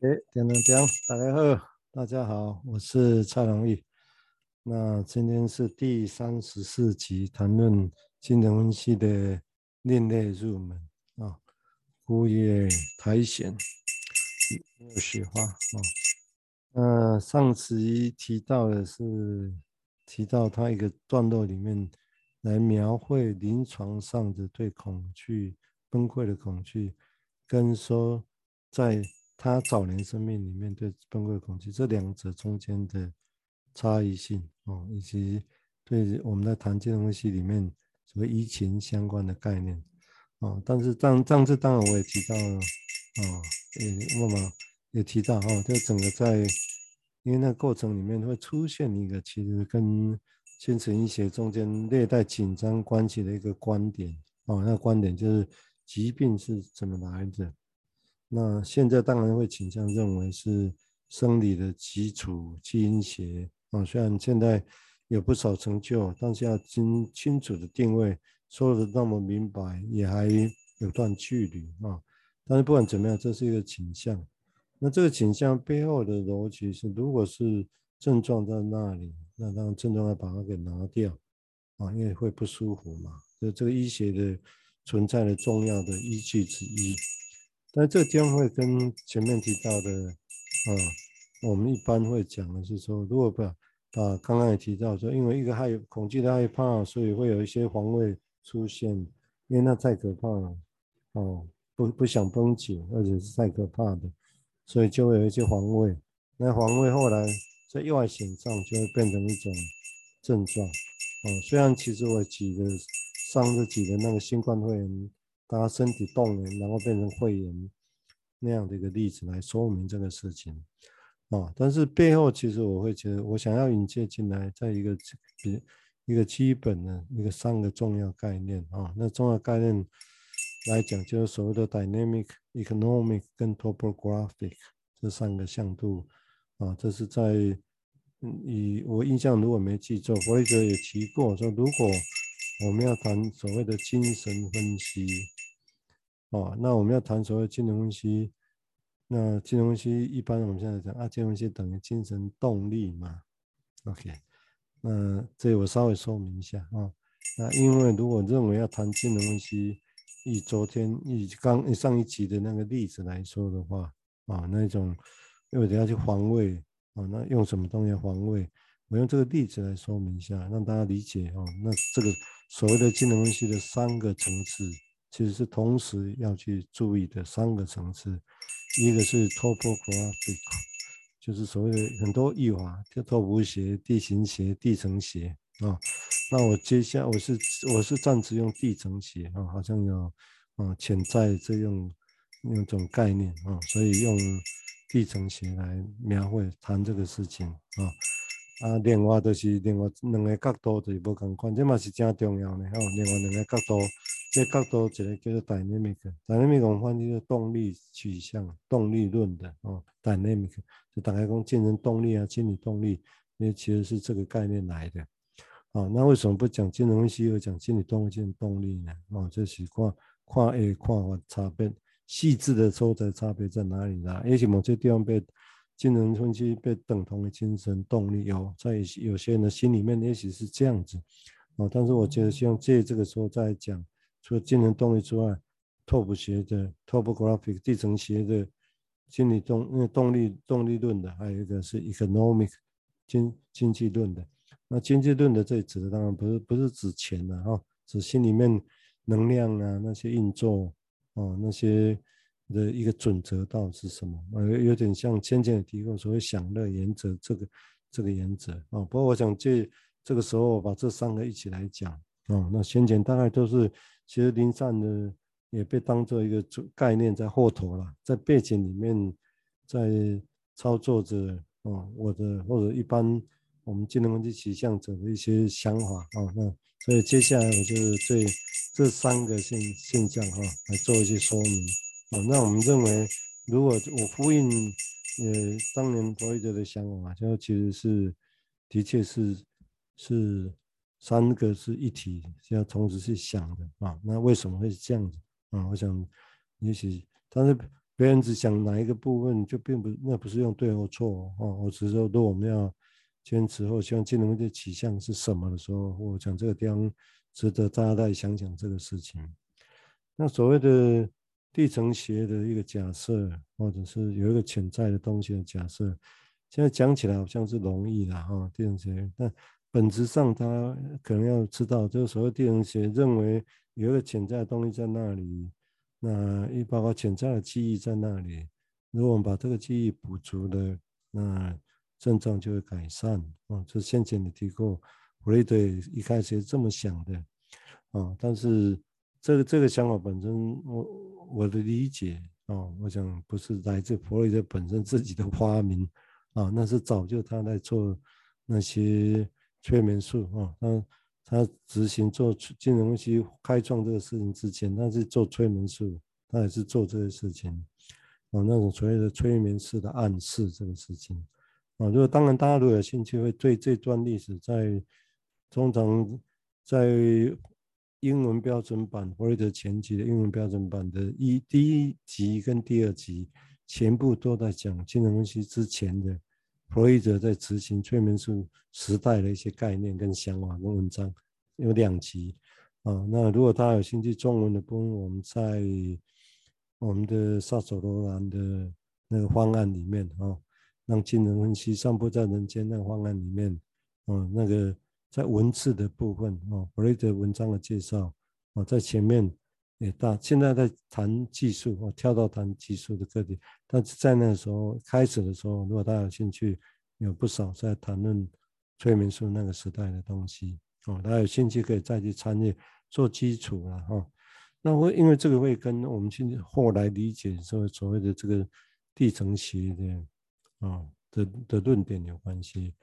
哎，点点点，大家好，大家好，我是蔡龙义。那今天是第三十四集，谈论精神分析的另类入门啊，枯叶苔藓，雪花啊。那上集提到的是提到他一个段落里面来描绘临床上的对恐惧崩溃的恐惧，跟说在。他早年生命里面对崩溃恐惧这两者中间的差异性哦，以及对我们在谈精神分析里面所谓移情相关的概念哦，但是上上次当然我也提到了哦，也默默也提到哈，就整个在因为那过程里面会出现一个其实跟精神医学中间略带紧张关系的一个观点哦，那个观点就是疾病是怎么来的。那现在当然会倾向认为是生理的基础基因学啊，虽然现在有不少成就，但是要清清楚的定位，说的那么明白，也还有段距离啊。但是不管怎么样，这是一个倾向。那这个倾向背后的逻辑是，如果是症状在那里，那当然症状要把它给拿掉啊，因为会不舒服嘛。就这个医学的存在的重要的依据之一。那这将会跟前面提到的，啊，我们一般会讲的是说，如果把把刚刚也提到说，因为一个害恐惧的害怕，所以会有一些防卫出现，因为那太可怕了，哦，不不想绷紧，而且是太可怕的，所以就会有一些防卫。那防卫后来在意外险上就会变成一种症状，哦，虽然其实我举的上次举的那个新冠肺炎。大家身体动了，然后变成肺炎那样的一个例子来说明这个事情。啊，但是背后其实我会觉得，我想要引介进来，在一个比一个基本的一个三个重要概念。啊，那重要概念来讲，就是所谓的 dynamic、economic 跟 topographic 这三个向度。啊，这是在以我印象如果没记错，弗洛伊德也提过说，如果我们要谈所谓的精神分析，哦，那我们要谈所谓精神分析，那精神分析一般我们现在讲啊，精神分析等于精神动力嘛，OK，那这我稍微说明一下啊、哦，那因为如果认为要谈精神分析，以昨天以刚上一集的那个例子来说的话，啊、哦，那种因为等下去防卫，啊、那用什么东西防卫？我用这个例子来说明一下，让大家理解哦，那这个。所谓的精神分析的三个层次，其实是同时要去注意的三个层次。一个是 topographic，就是所谓的很多译法，叫拓扑学、地形学、地层学啊。那我接下来我是我是暂时用地层学啊，好像有啊潜在这样那种概念啊，所以用地层学来描绘谈这个事情啊。啊，另外就是另外两个角度就是无共款，这嘛是真重要的吼。另外两个角度，这、角度一个叫做 dynamic，dynamic 我们翻译就是动力取向、动力论的哦。dynamic 就大概讲精神动力啊、心理动力，因为其实是这个概念来的。哦，那为什么不讲精神分析而讲心理动力、精神动力呢？哦，这是看看 A 看法差别，细致的所在差别在哪里啦？也许某些地方被。精神分析被等同于精神动力，有在有些人的心里面也许是这样子，啊，但是我觉得希望借这个时候再讲，除了精神动力之外，拓扑学的 topographic 地层学的心理动因为动力动力论的，还有一个是 economic 经经济论的。那经济论的这里指的当然不是不是指钱的哈，指心里面能量啊那些运作啊那些。的一个准则到底是什么？呃，有点像先前提过所谓享乐原则这个这个原则啊。不过我想借这个时候把这三个一起来讲啊。那先前大概都是其实临床的也被当做一个主概念在后头了，在背景里面在操作着啊。我的或者一般我们金融分析取向者的一些想法啊。那所以接下来我就是对这三个现现象哈来做一些说明。哦，那我们认为，如果我呼应，呃，当年弗洛伊德的想法，就其实是，的确是，是三个是一体，是要同时去想的啊。那为什么会是这样子啊？我想，也许，但是别人只想哪一个部分，就并不那不是用对或错哦。我只是说，如果我们要坚持或希望金融的取向是什么的时候，我讲这个地方值得大家再想想这个事情。那所谓的地层学的一个假设，或者是有一个潜在的东西的假设，现在讲起来好像是容易的哈，地层学，但本质上他可能要知道，就是所谓地层学认为有一个潜在的东西在那里，那一包括潜在的记忆在那里，如果我们把这个记忆补足了，那症状就会改善。啊，这先前你提过，弗洛伊德一开始是这么想的。啊，但是这个这个想法本身，我我的理解啊，我想不是来自弗洛伊德本身自己的发明啊，那是早就他在做那些催眠术啊，他他执行做金融分析开创这个事情之前，他是做催眠术，他也是做这些事情啊，那种所谓的催眠式的暗示这个事情。啊，如果当然，大家如果有兴趣，会对这段历史在通常在英文标准版弗洛伊德前期的英文标准版的一第一集跟第二集，全部都在讲精神分析之前的弗洛伊德在执行催眠术时代的一些概念跟想法跟文章，有两集啊。那如果大家有兴趣，中文的部分我们在我们的萨索罗兰的那个方案里面啊。让精神分析散布在人间那个方案里面，嗯，那个在文字的部分啊，弗雷德文章的介绍啊，在前面也大，现在在谈技术啊，跳到谈技术的课题，但是在那个时候开始的时候，如果大家有兴趣，有不少在谈论催眠术那个时代的东西啊，大家有兴趣可以再去参与做基础了哈。那我因为这个会跟我们现在后来理解说所谓的这个地层学的。啊的的论点有关系，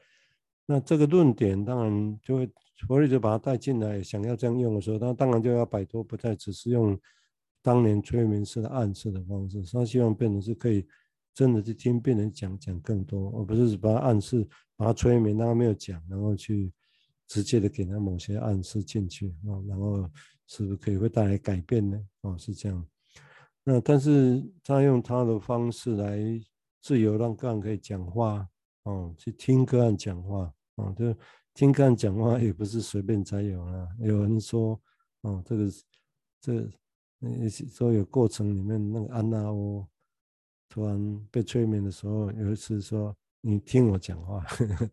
那这个论点当然就会弗洛伊德把它带进来，想要这样用的时候，他当然就要摆脱，不再只是用当年催眠式的暗示的方式，他希望变成是可以真的去听病人讲讲更多，而不是只把他暗示，把他催眠，让他没有讲，然后去直接的给他某些暗示进去啊，然后是不是可以会带来改变呢？啊，是这样。那但是他用他的方式来。自由让个案可以讲话，哦，去听个案讲话，哦，就听个案讲话也不是随便才有啊。有人说，哦，这个这那些说有过程里面那个安娜欧突然被催眠的时候，有一次说你听我讲话，呵 呵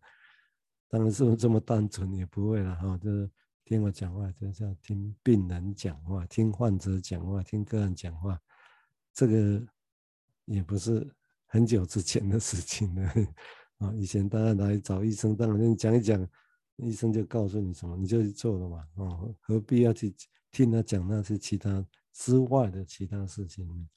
当然是这么单纯也不会了哈，就是听我讲话，就是要听病人讲话，听患者讲话，听个人讲话，这个也不是。很久之前的事情了啊！以前大家来找医生，当然你讲一讲，医生就告诉你什么，你就去做了嘛啊！何必要去听他讲那些其他之外的其他事情呢？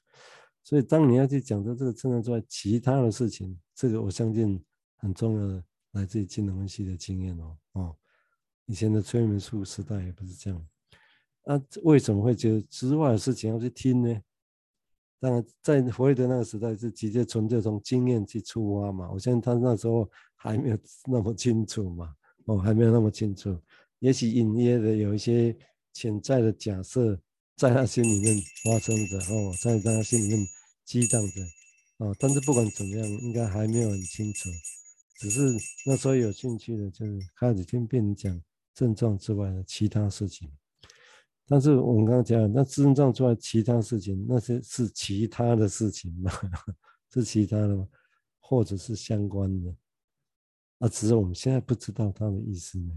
所以，当你要去讲的这个症状之外其他的事情，这个我相信很重要的，来自于精神分析的经验哦哦。以前的催眠术时代也不是这样，那为什么会觉得之外的事情要去听呢？当然，在弗洛伊德那个时代是直接纯粹从经验去出发嘛。我相信他那时候还没有 那么清楚嘛，哦，还没有那么清楚。也许隐约的有一些潜在的假设在他心里面发生着，哦，在他心里面激荡着，哦，但是不管怎么样，应该还没有很清楚。只是那时候有兴趣的，就是开始听病人讲症状之外的其他事情。但是我们刚刚讲，那真正做其他事情，那些是其他的事情吗？是其他的吗？或者是相关的？啊，只是我们现在不知道他的意思呢。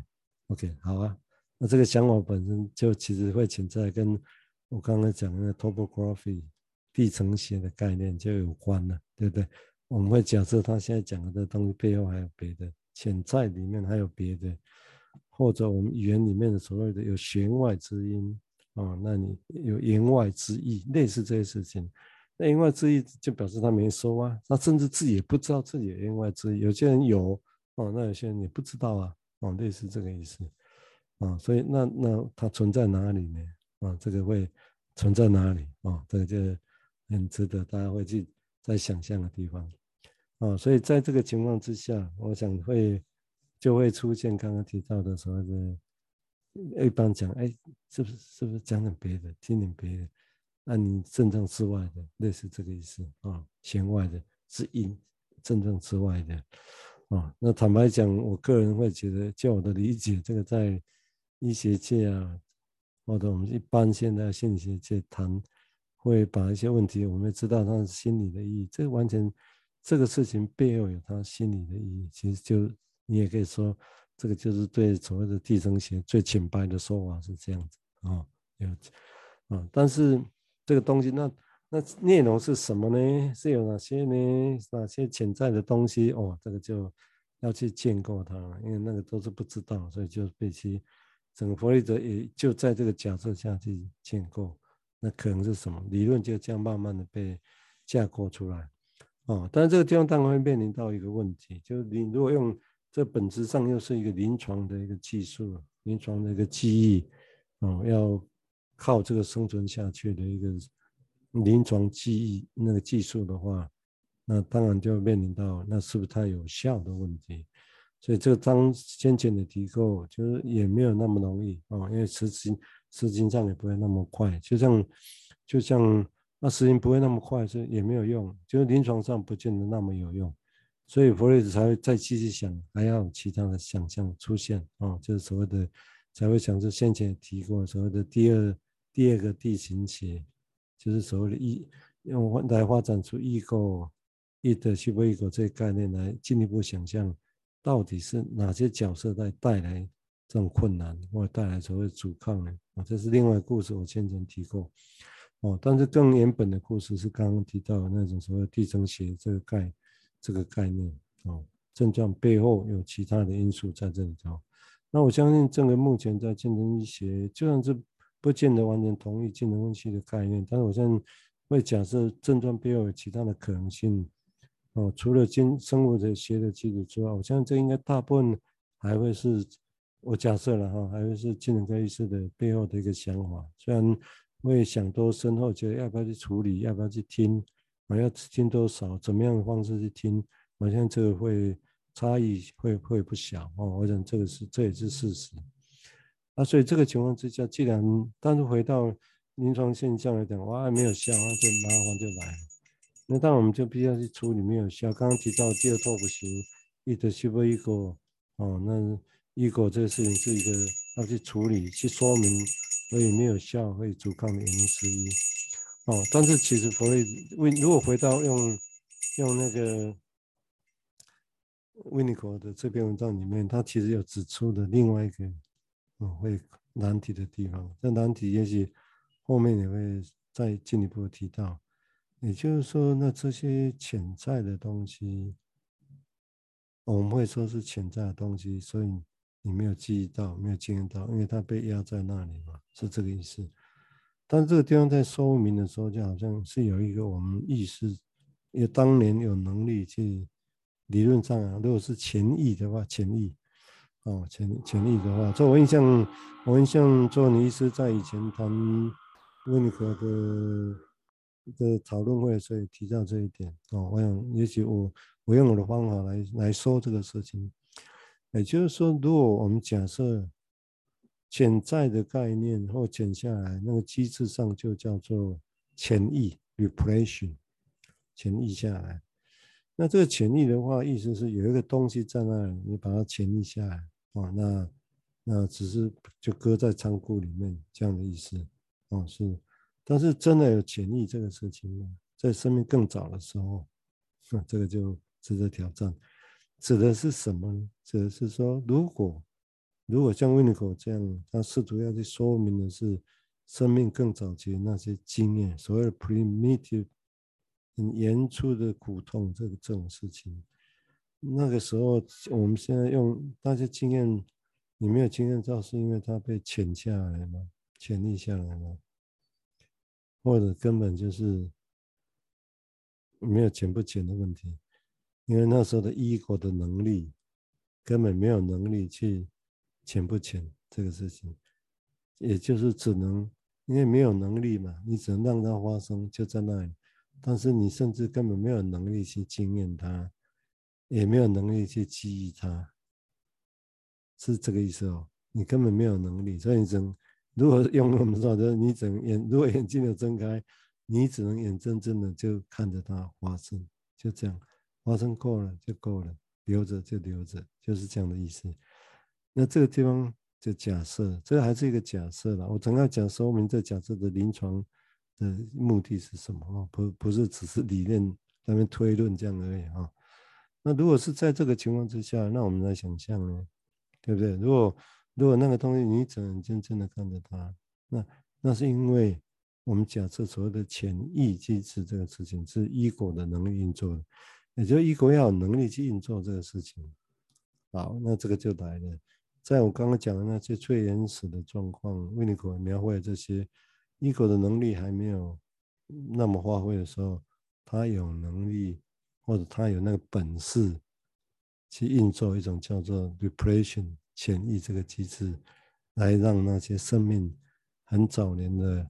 OK，好啊。那这个想法本身就其实会潜在跟我刚刚讲的 topography 地层学的概念就有关了，对不对？我们会假设他现在讲的东西背后还有别的，潜在里面还有别的。或者我们语言里面的所谓的有弦外之音啊，那你有言外之意，类似这些事情。那言外之意就表示他没说啊，他甚至自己也不知道自己有言外之意。有些人有哦，那有些人也不知道啊，哦，类似这个意思啊。所以那那它存在哪里呢？啊，这个会存在哪里啊？这个就很值得大家会去在想象的地方啊。所以在这个情况之下，我想会。就会出现刚刚提到的所谓的，一般讲，哎，是不是是不是讲点别的，听点别的？那你症状之外的，类似这个意思啊，弦外的是因，症状之外的啊。那坦白讲，我个人会觉得，就我的理解，这个在医学界啊，或者我们一般现在心理学界谈，会把一些问题，我们知道它是心理的意义，这个完全这个事情背后有它心理的意义。其实就你也可以说，这个就是对所谓的地层学最浅白的说法是这样子啊，有啊，但是。这个东西，那那内容是什么呢？是有哪些呢？哪些潜在的东西？哦，这个就要去建构它，因为那个都是不知道，所以就必须整个弗洛伊德也就在这个假设下去建构。那可能是什么理论？就这样慢慢的被架构出来。哦，但是这个地方当然会面临到一个问题，就是你如果用这本质上又是一个临床的一个技术，临床的一个记忆，哦，要。靠这个生存下去的一个临床记忆那个技术的话，那当然就面临到那是不是太有效的问题。所以这个当先前的提构就是也没有那么容易啊，因为实际实际上也不会那么快。就像就像那时间不会那么快，是也没有用，就是临床上不见得那么有用。所以弗瑞斯才会再继续想，还要其他的想象出现啊，就是所谓的才会想是先前提过所谓的第二。第二个地形学就是所谓的异，用来发展出异构、异的西伯异构这个概念，来进一步想象到底是哪些角色在带来这种困难，或带来所谓阻抗呢？啊，这是另外一个故事，我先前提过。哦，但是更原本的故事是刚刚提到的那种所谓地层学这个概念这个概念。哦，症状背后有其他的因素在这里头。那我相信，这个目前在精神医学，就算是。不见得完全同意精神分析的概念，但是我现在会假设症状背后有其他的可能性哦。除了经生物的学的基础之外，我相信这应该大部分还会是我假设了哈，还会是精神科医师的背后的一个想法。虽然会想多深后，觉得要不要去处理，要不要去听，我要听多少，怎么样的方式去听，我相信这个会差异会会不小哦。我想这个是这也是事实。那、啊、所以这个情况之下，既然但是回到临床现象来讲，哇，还没有效，那就麻烦就来了。那当然我们就必须要去处理没有效。刚刚提到第二套不行，一的 super ego 哦，那 ego 这个事情是一个要去处理、去说明，所以没有效会阻抗的原因之一。哦，但是其实弗洛伊德，如果回到用用那个 Winnicott 的这篇文章里面，他其实有指出的另外一个。嗯，会难题的地方，这难题也许后面也会再进一步提到。也就是说，那这些潜在的东西，我们会说是潜在的东西，所以你没有记忆到，没有经验到，因为它被压在那里嘛，是这个意思。但这个地方在说明的时候，就好像是有一个我们意识，也当年有能力去理论上啊，如果是潜意的话，潜意。哦，潜潜力的话，在我印象，我印象做你医师在以前谈温尼科的的讨论会，所以提到这一点。哦，我想也许我我用我的方法来来说这个事情，也就是说，如果我们假设潜在的概念或潜下来，那个机制上就叫做潜意 （repression），潜意下来。那这个潜意的话，意思是有一个东西在那里，你把它潜意下来，哦，那那只是就搁在仓库里面这样的意思，哦，是，但是真的有潜意这个事情呢，在生命更早的时候，那 这个就值得挑战。指的是什么呢？指的是说，如果如果像维尼口这样，他试图要去说明的是生命更早期的那些经验，所谓的 primitive。很严肃的苦痛，这个这种事情，那个时候我们现在用那些经验，你没有经验到，是因为它被潜下来吗？潜匿下来吗？或者根本就是没有潜不潜的问题？因为那时候的 ego 的能力根本没有能力去潜不潜这个事情，也就是只能因为没有能力嘛，你只能让它发生，就在那里。但是你甚至根本没有能力去经验它，也没有能力去记忆它，是这个意思哦。你根本没有能力，所以你只能如果用我们说的，你只能眼，如果眼睛有睁开，你只能眼睁睁的就看着它发生，就这样发生够了就够了，留着就留着，就是这样的意思。那这个地方就假设，这还是一个假设了。我总要讲说明这假设的临床的目的是什么？不不是只是理论那边推论这样而已啊。那如果是在这个情况之下，那我们来想象呢，对不对？如果如果那个东西你只能真正的看着它，那那是因为我们假设所谓的潜意机制这个事情是 ego 的能力运作，也就是 ego 要有能力去运作这个事情。好，那这个就来了。在我刚刚讲的那些最原始的状况，维尼口描绘这些 ego 的能力还没有那么发挥的时候，他有能力。或者他有那个本事去运作一种叫做 repression 潜意这个机制，来让那些生命很早年的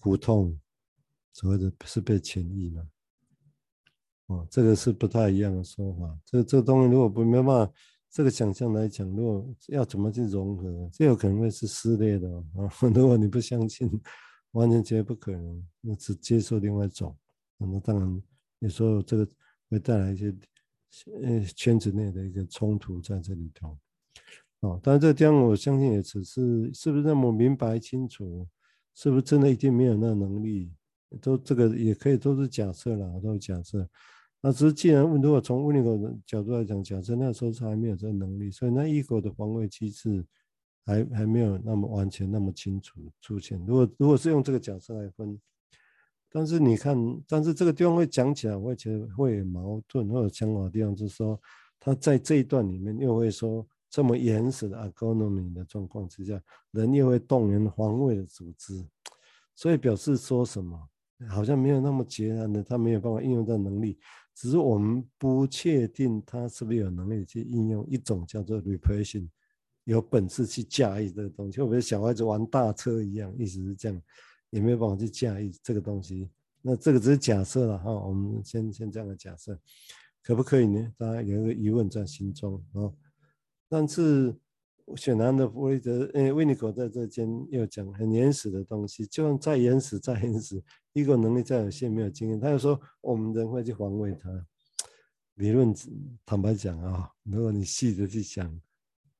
苦痛，所谓的是被潜意嘛？哦，这个是不太一样的说法。这这东西如果不没办法，这个想象来讲，如果要怎么去融合，这有可能会是撕裂的啊！如果你不相信，完全绝不可能，那只接受另外一种，那当然你说这个。会带来一些呃圈子内的一个冲突在这里头，哦，但是这个地方我相信也只是是不是那么明白清楚，是不是真的一定没有那能力，都这个也可以都是假设啦，都是假设。那只是既然如果从 Winnicott 的角度来讲，假设那时候他还没有这个能力，所以那 ego 的防卫机制还还没有那么完全那么清楚出现。如果如果是用这个假设来分。但是你看，但是这个地方会讲起来，我会觉得会有矛盾或者想法的地方，就是说他在这一段里面又会说这么原始的 agonomy 的状况之下，人又会动员防卫的组织，所以表示说什么好像没有那么截然的，他没有办法应用的能力，只是我们不确定他是不是有能力去应用一种叫做 repression，有本事去驾驭这个东西，会不会小孩子玩大车一样，意思是这样。也没有办法去驾驭这个东西，那这个只是假设了哈，我们先先这样的假设，可不可以呢？大家有一个疑问在心中啊。但是显然的，弗雷德，呃，维尼口在这间又讲很原始的东西，就算再原始再原始，一个能力再有限，没有经验，他又说我们人会去防卫他。理论坦白讲啊，如果你细的去想，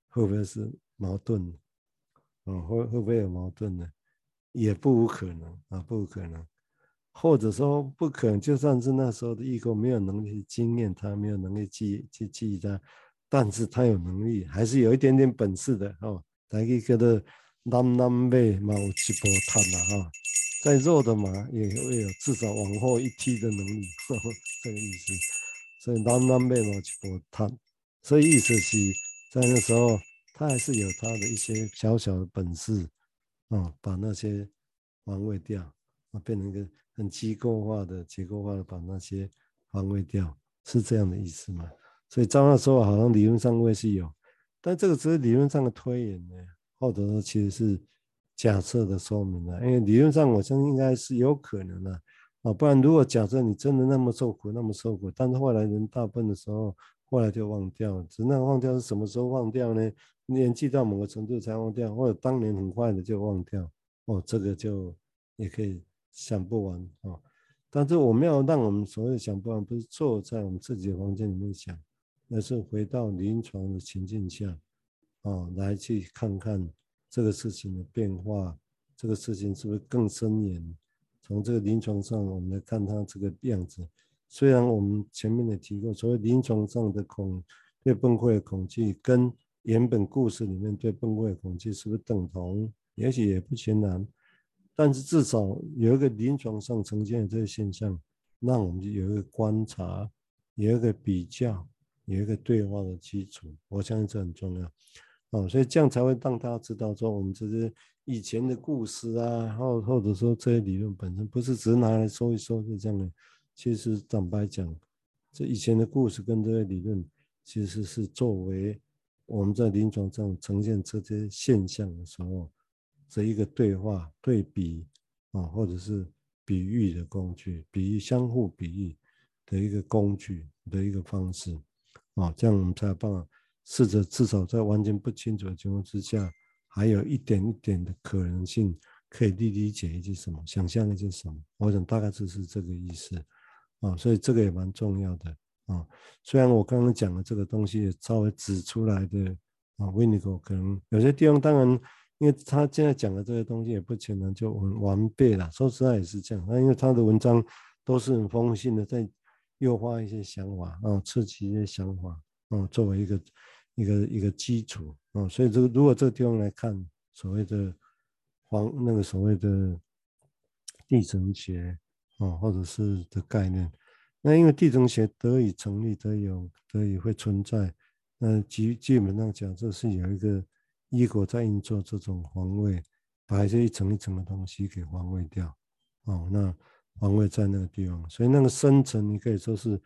会不会是矛盾？啊，会会不会有矛盾呢？也不无可能啊，不无可能，或者说不可能。就算是那时候的 ego 没有能力经验他，没有能力记去记忆他，但是他有能力，还是有一点点本事的哦。大家觉得南南马嘛有一波碳了哈，再弱的马也会有至少往后一踢的能力，这个意思。所以南南马嘛有一波碳，所以意思是，在那时候他还是有他的一些小小的本事。啊、哦，把那些防卫掉，啊，变成一个很机构化的、结构化的把那些防卫掉，是这样的意思吗？所以照那说好像理论上会是有，但这个只是理论上的推演呢，或者说其实是假设的说明了。因为理论上我相信应该是有可能的，啊，不然如果假设你真的那么受苦，那么受苦，但是后来人大部分的时候，后来就忘掉了，只能忘掉是什么时候忘掉呢？年纪到某个程度才忘掉，或者当年很快的就忘掉，哦，这个就也可以想不完哦。但是我们要让我们所谓想不完，不是坐在我们自己的房间里面想，而是回到临床的情境下，哦，来去看看这个事情的变化，这个事情是不是更深远？从这个临床上，我们来看它这个样子。虽然我们前面也提过，所谓临床上的恐对崩溃的恐惧跟原本故事里面对崩溃的恐惧是不是等同？也许也不全然，但是至少有一个临床上呈现的这个现象，让我们有一个观察，有一个比较，有一个对话的基础。我相信这很重要哦，所以这样才会让大家知道说，我们这些以前的故事啊，或或者说这些理论本身不是只拿来说一说就这样的。其实坦白讲，这以前的故事跟这些理论，其实是作为。我们在临床上呈现这些现象的时候，这一个对话、对比啊，或者是比喻的工具，比喻相互比喻的一个工具的一个方式啊，这样我们才有办法试着至少在完全不清楚的情况之下，还有一点一点的可能性，可以理理解一些什么，想象一些什么。我想大概就是这个意思啊，所以这个也蛮重要的啊。虽然我刚刚讲的这个东西也稍微指出来的啊，Winnigo 可能有些地方当然。因为他现在讲的这些东西也不全然就完完备了，说实在也是这样。那因为他的文章都是很丰富性的，在诱发一些想法啊，刺激一些想法啊，作为一个一个一个基础啊，所以这个如果这个地方来看所谓的黄那个所谓的地层学啊，或者是的概念，那因为地层学得以成立，得以有得以会存在，那基基本上讲这是有一个。一国在运作这种防卫，把这一层一层的东西给防卫掉，哦，那防卫在那个地方，所以那个深层你可以说是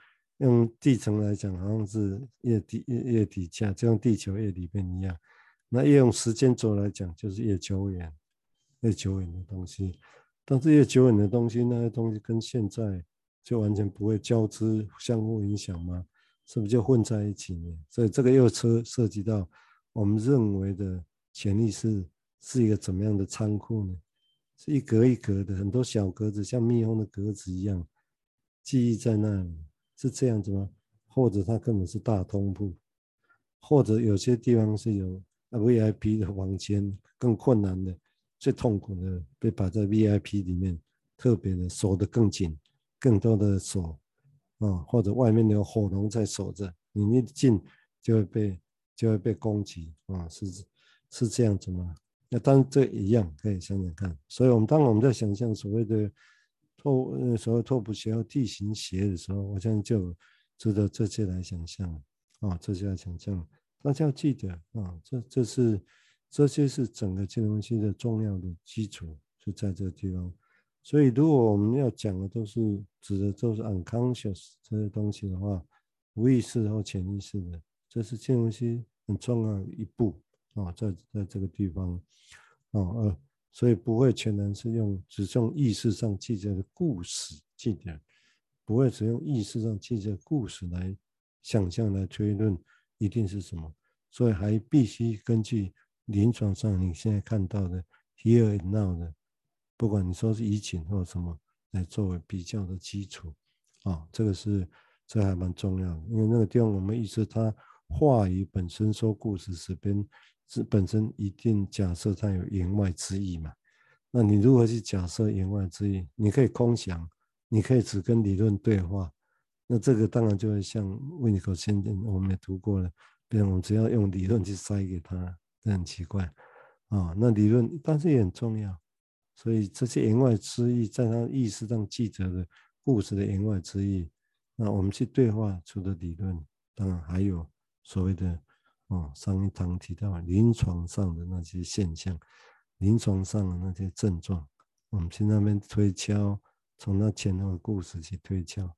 用地层来讲，好像是越底越底下，就像地球越里面一样。那越用时间轴来讲，就是越久远，越久远的东西。但是越久远的东西，那些东西跟现在就完全不会交织、相互影响吗？是不是就混在一起呢？所以这个又涉涉及到。我们认为的潜意识是一个怎么样的仓库呢？是一格一格的，很多小格子，像蜜蜂的格子一样，记忆在那里，是这样子吗？或者它根本是大通铺，或者有些地方是有 VIP 的房间，更困难的、最痛苦的被摆在 VIP 里面，特别的锁得更紧，更多的锁啊，或者外面有火龙在锁着，你一进就会被。就会被攻击啊，是是这样子吗？那当然这一样可以想想看。所以，我们当我们在想象所谓的拓呃所谓拓扑学和地形学的时候，我现在就知道这些来想象啊，这些来想象。大家要记得啊，这这是这些是整个金融系的重要的基础，就在这个地方。所以，如果我们要讲的都是指的都是 unconscious 这些东西的话，无意识或潜意识的。这是金融系很重要的一步啊，在在这个地方啊，呃，所以不会全然是用只用意识上记载的故事记点，不会只用意识上记载的故事来想象来推论一定是什么，所以还必须根据临床上你现在看到的 here and now 的，不管你说是移情或什么，来作为比较的基础啊，这个是这还蛮重要的，因为那个地方我们意识它。话语本身说故事时边是本身一定假设它有言外之意嘛？那你如何去假设言外之意？你可以空想，你可以只跟理论对话。那这个当然就会像维尼口先生，我们也读过了，比如我们只要用理论去塞给他，这很奇怪啊。那理论但是也很重要，所以这些言外之意，在他意识上记着的故事的言外之意，那我们去对话出的理论，当然还有。所谓的哦，上一堂提到临床上的那些现象，临床上的那些症状，我们去那边推敲，从那前后的故事去推敲，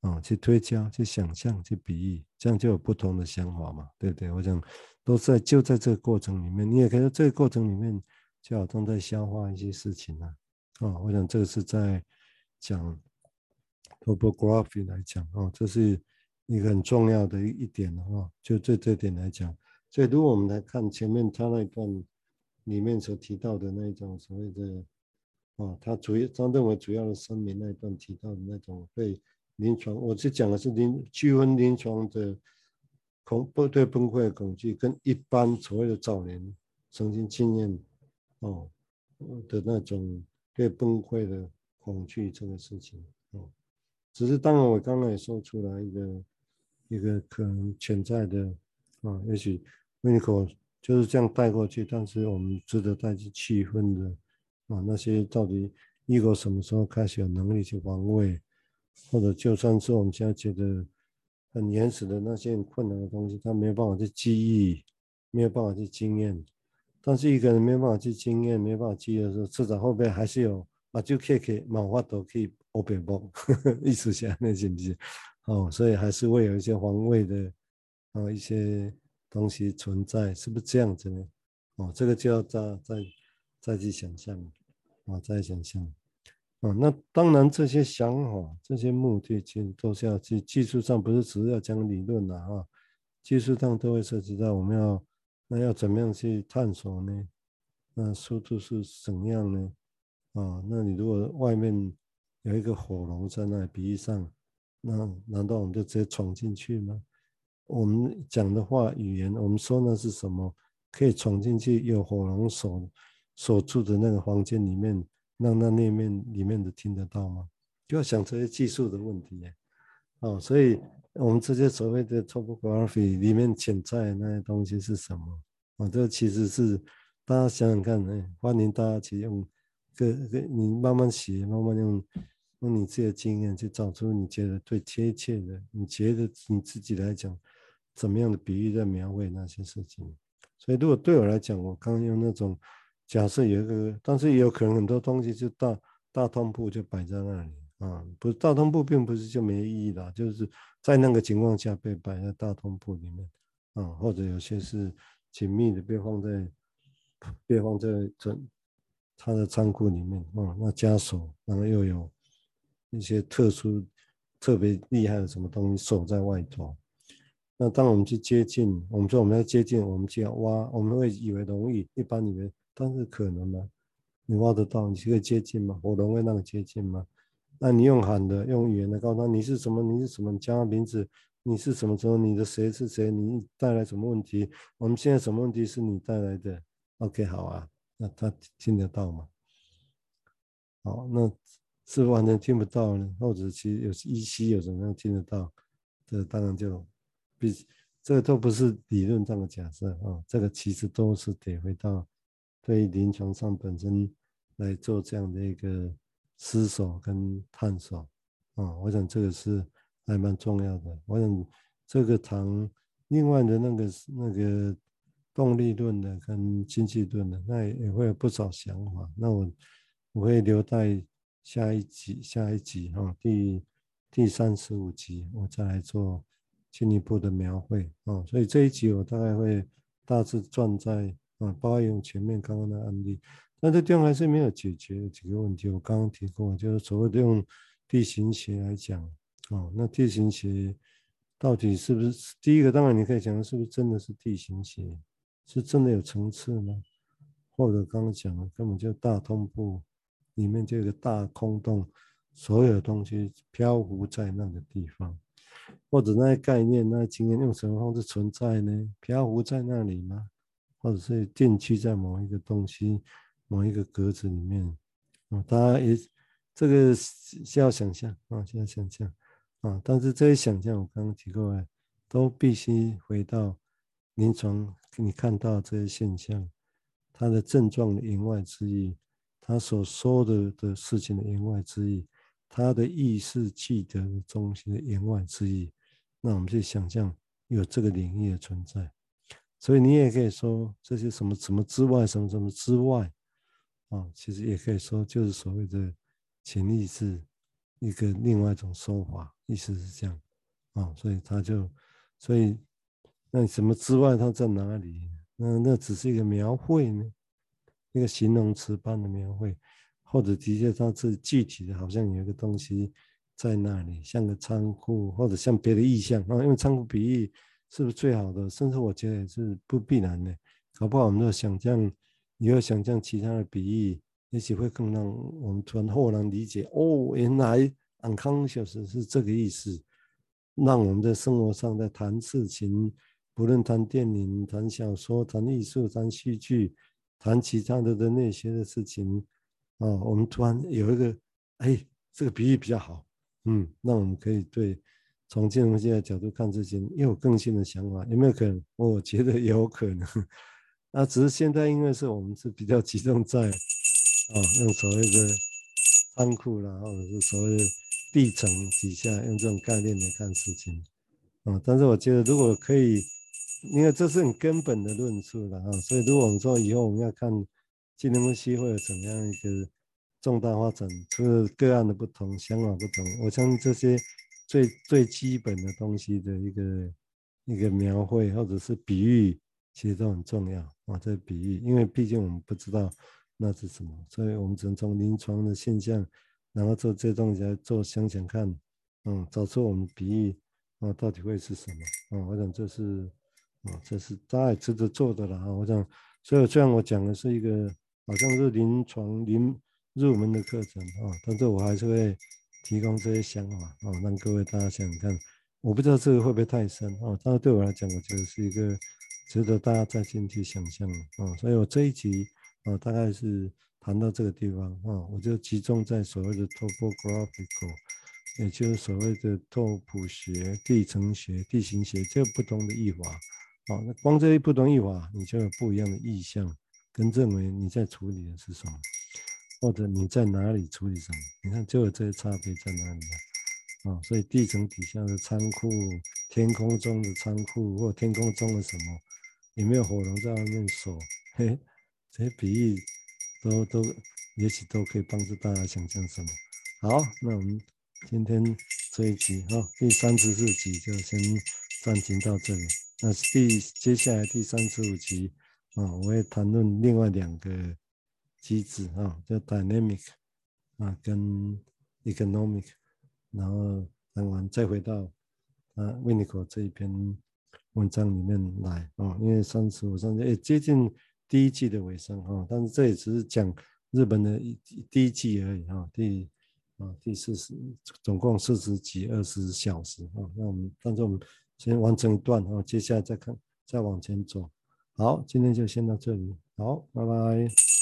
哦，去推敲，去想象，去比喻，这样就有不同的想法嘛，对不对？我想都在就在这个过程里面，你也可以说这个过程里面就好像在消化一些事情啊，哦，我想这个是在讲 topography 来讲哦，这是。一个很重要的一点的话，就这这点来讲，所以如果我们来看前面他那一段里面所提到的那种所谓的，啊，他主要他认为主要的声明那一段提到的那种被临床，我是讲的是临区分临床的恐不对崩溃的恐惧，跟一般所谓的早年曾经经验哦的那种对崩溃的恐惧这个事情，哦，只是当然我刚刚也说出来一个。一个可能潜在的啊，也许维尼口就是这样带过去，但是我们值得带去气氛的啊，那些到底一个什么时候开始有能力去防卫，或者就算是我们现在觉得很原始的那些很困难的东西，他没有办法去记忆，没有办法去经验，但是一个人没办法去经验，没办法记忆的时候，至少后边还是有啊，就可以可以毛发都可以欧北包，意思下那是不是？哦，所以还是会有一些防卫的，啊，一些东西存在，是不是这样子呢？哦，这个就要再再再去想象，啊，再想象，啊，那当然这些想法、这些目的，其实都是要去技术上，不是只是要讲理论的啊，技术上都会涉及到我们要那要怎么样去探索呢？那速度是怎样呢？啊，那你如果外面有一个火龙在那比喻上，那难道我们就直接闯进去吗？我们讲的话语言，我们说那是什么？可以闯进去有火龙守守住的那个房间里面，让那那面里面的听得到吗？就要想这些技术的问题。哦，所以我们这些所谓的 topography 里面潜在的那些东西是什么？啊，这其实是大家想想看，哎，欢迎大家去用个个你慢慢学，慢慢用用你自己的经验去找出你觉得最贴切的，你觉得你自己来讲怎么样的比喻在描绘那些事情。所以如果对我来讲，我刚刚用那种假设有一个，但是也有可能很多东西就大大通铺就摆在那里。啊，不是大通铺，并不是就没意义的，就是在那个情况下被摆在大通铺里面，啊，或者有些是紧密的被放在被放在这他的仓库里面，啊，那枷锁，然后又有一些特殊、特别厉害的什么东西锁在外头。那当我们去接近，我们说我们要接近，我们就要挖，我们会以为容易，一般以为，但是可能吗？你挖得到？你可以接近吗？火龙会那个接近吗？那你用喊的，用语言来告诉他你是什么，你是什么，叫他名字，你是什么时候，你的谁是谁，你带来什么问题？我们现在什么问题是你带来的？OK，好啊，那他听得到吗？好，那是完全听不到呢，或者其实有依稀有什么样听得到？这当然就比这都不是理论上的假设啊，这个其实都是得回到对临床上本身来做这样的一个。思索跟探索，啊，我想这个是还蛮重要的。我想这个堂另外的那个那个动力论的跟经济论的，那也会有不少想法。那我我会留待下一集下一集哈，第第三十五集我再来做进一步的描绘啊。所以这一集我大概会大致转在啊，包括用前面刚刚的案例。那这地方还是没有解决的几个问题，我刚刚提过，就是所谓的用地形学来讲，哦，那地形学到底是不是第一个？当然你可以讲，是不是真的是地形学？是真的有层次吗？或者刚刚讲的根本就大通铺里面就有个大空洞，所有东西漂浮在那个地方，或者那些概念、那些经验用什么方式存在呢？漂浮在那里吗？或者是定居在某一个东西？某一个格子里面，啊，大家也这个需要想象啊，需要想象啊，但是这些想象我刚刚提过来，都必须回到临床，你看到这些现象，它的症状的言外之意，他所说的的事情的言外之意，他的意识记得的东西的言外之意，那我们去想象有这个领域的存在，所以你也可以说这些什么什么之外，什么什么之外。啊，其实也可以说，就是所谓的潜意识一个另外一种说法，意思是这样啊，所以他就，所以那什么之外，它在哪里？那那只是一个描绘呢，一个形容词般的描绘，或者的确它是具体的，好像有一个东西在那里，像个仓库，或者像别的意象啊。因为仓库比喻是不是最好的？甚至我觉得也是不必然的，搞不好我们的想象。你要想象其他的比喻，也许会更让我们突然豁然理解。哦，原来 unconscious 是这个意思，让我们在生活上在谈事情，不论谈电影、谈小说、谈艺术、谈戏剧、谈其他的的那些的事情，啊、我们突然有一个，哎，这个比喻比较好，嗯，那我们可以对从金融学的角度看事情，又有更新的想法，有没有可能？我觉得有可能。那只是现在，因为是我们是比较集中在啊，用所谓的仓库啦，或者是所谓的地层底下，用这种概念来看事情啊。但是我觉得，如果可以，因为这是很根本的论述了啊，所以如果我们说以后我们要看金融分析会有怎么样一个重大发展，除了个案的不同、想法不同，我相信这些最最基本的东西的一个一个描绘或者是比喻。其实都很重要啊，这比喻，因为毕竟我们不知道那是什么，所以我们只能从临床的现象，然后做这东西来做想想看，嗯，找出我们比喻啊到底会是什么啊？我想这是啊，这是大家也值得做的了啊。我想，所以虽然我讲的是一个好像是临床临入门的课程啊，但是我还是会提供这些想法啊，让各位大家想想看。我不知道这个会不会太深啊，但是对我来讲，我觉得是一个值得大家再进去想象的啊。所以我这一集啊，大概是谈到这个地方啊，我就集中在所谓的 topographical，也就是所谓的拓扑学、地层学、地形学这不同的译法啊。那光这一不同译法，你就有不一样的意象，跟认为你在处理的是什么，或者你在哪里处理什么？你看，就有这些差别在哪里啊？啊，所以地层底下的仓库，天空中的仓库，或天空中的什么，有没有火龙在外面守？嘿，这些比喻都都，也许都可以帮助大家想象什么。好，那我们今天这一集哈，第三十四集就先暂停到这里。那第接下来第三十五集啊，我会谈论另外两个机制啊，叫 dynamic 啊跟 economic。然后谈完再回到啊维尼口这一篇文章里面来啊，因为三十五、三十也接近第一季的尾声啊，但是这也只是讲日本的一第一季而已啊，第啊第四十总共四十几二十小时啊，那我们但是我们先完成一段然后，接下来再看再往前走。好，今天就先到这里，好，拜拜。